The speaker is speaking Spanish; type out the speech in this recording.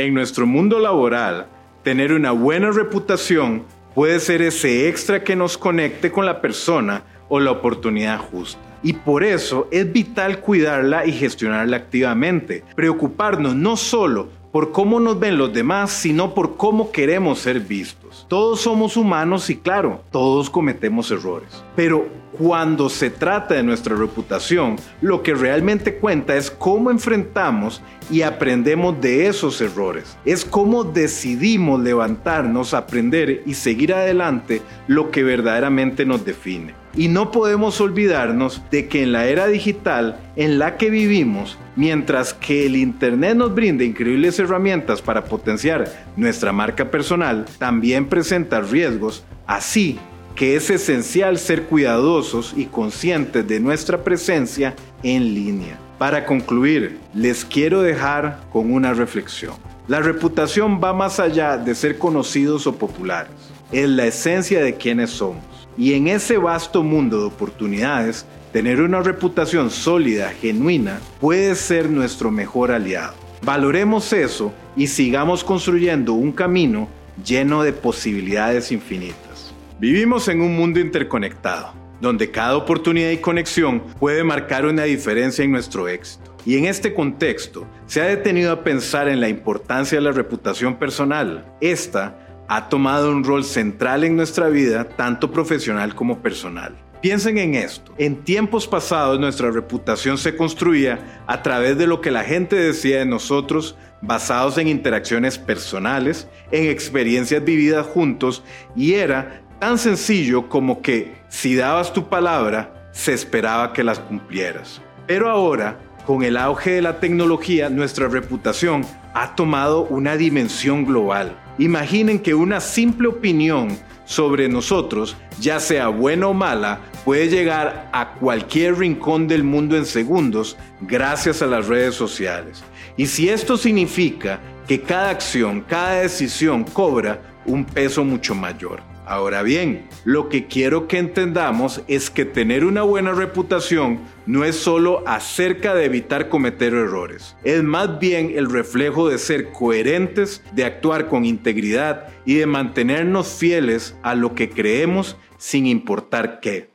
En nuestro mundo laboral, tener una buena reputación puede ser ese extra que nos conecte con la persona o la oportunidad justa. Y por eso es vital cuidarla y gestionarla activamente. Preocuparnos no solo por cómo nos ven los demás, sino por cómo queremos ser vistos. Todos somos humanos y claro, todos cometemos errores. Pero cuando se trata de nuestra reputación, lo que realmente cuenta es cómo enfrentamos y aprendemos de esos errores. Es cómo decidimos levantarnos, aprender y seguir adelante lo que verdaderamente nos define. Y no podemos olvidarnos de que en la era digital en la que vivimos, mientras que el Internet nos brinda increíbles herramientas para potenciar nuestra marca personal, también presenta riesgos, así que es esencial ser cuidadosos y conscientes de nuestra presencia en línea. Para concluir, les quiero dejar con una reflexión. La reputación va más allá de ser conocidos o populares. Es la esencia de quienes somos. Y en ese vasto mundo de oportunidades, tener una reputación sólida, genuina, puede ser nuestro mejor aliado. Valoremos eso y sigamos construyendo un camino lleno de posibilidades infinitas. Vivimos en un mundo interconectado, donde cada oportunidad y conexión puede marcar una diferencia en nuestro éxito. Y en este contexto, se ha detenido a pensar en la importancia de la reputación personal. Esta ha tomado un rol central en nuestra vida, tanto profesional como personal. Piensen en esto. En tiempos pasados nuestra reputación se construía a través de lo que la gente decía de nosotros, basados en interacciones personales, en experiencias vividas juntos, y era tan sencillo como que si dabas tu palabra, se esperaba que las cumplieras. Pero ahora, con el auge de la tecnología, nuestra reputación ha tomado una dimensión global. Imaginen que una simple opinión sobre nosotros, ya sea buena o mala, puede llegar a cualquier rincón del mundo en segundos gracias a las redes sociales. Y si esto significa que cada acción, cada decisión cobra un peso mucho mayor. Ahora bien, lo que quiero que entendamos es que tener una buena reputación no es solo acerca de evitar cometer errores, es más bien el reflejo de ser coherentes, de actuar con integridad y de mantenernos fieles a lo que creemos sin importar qué.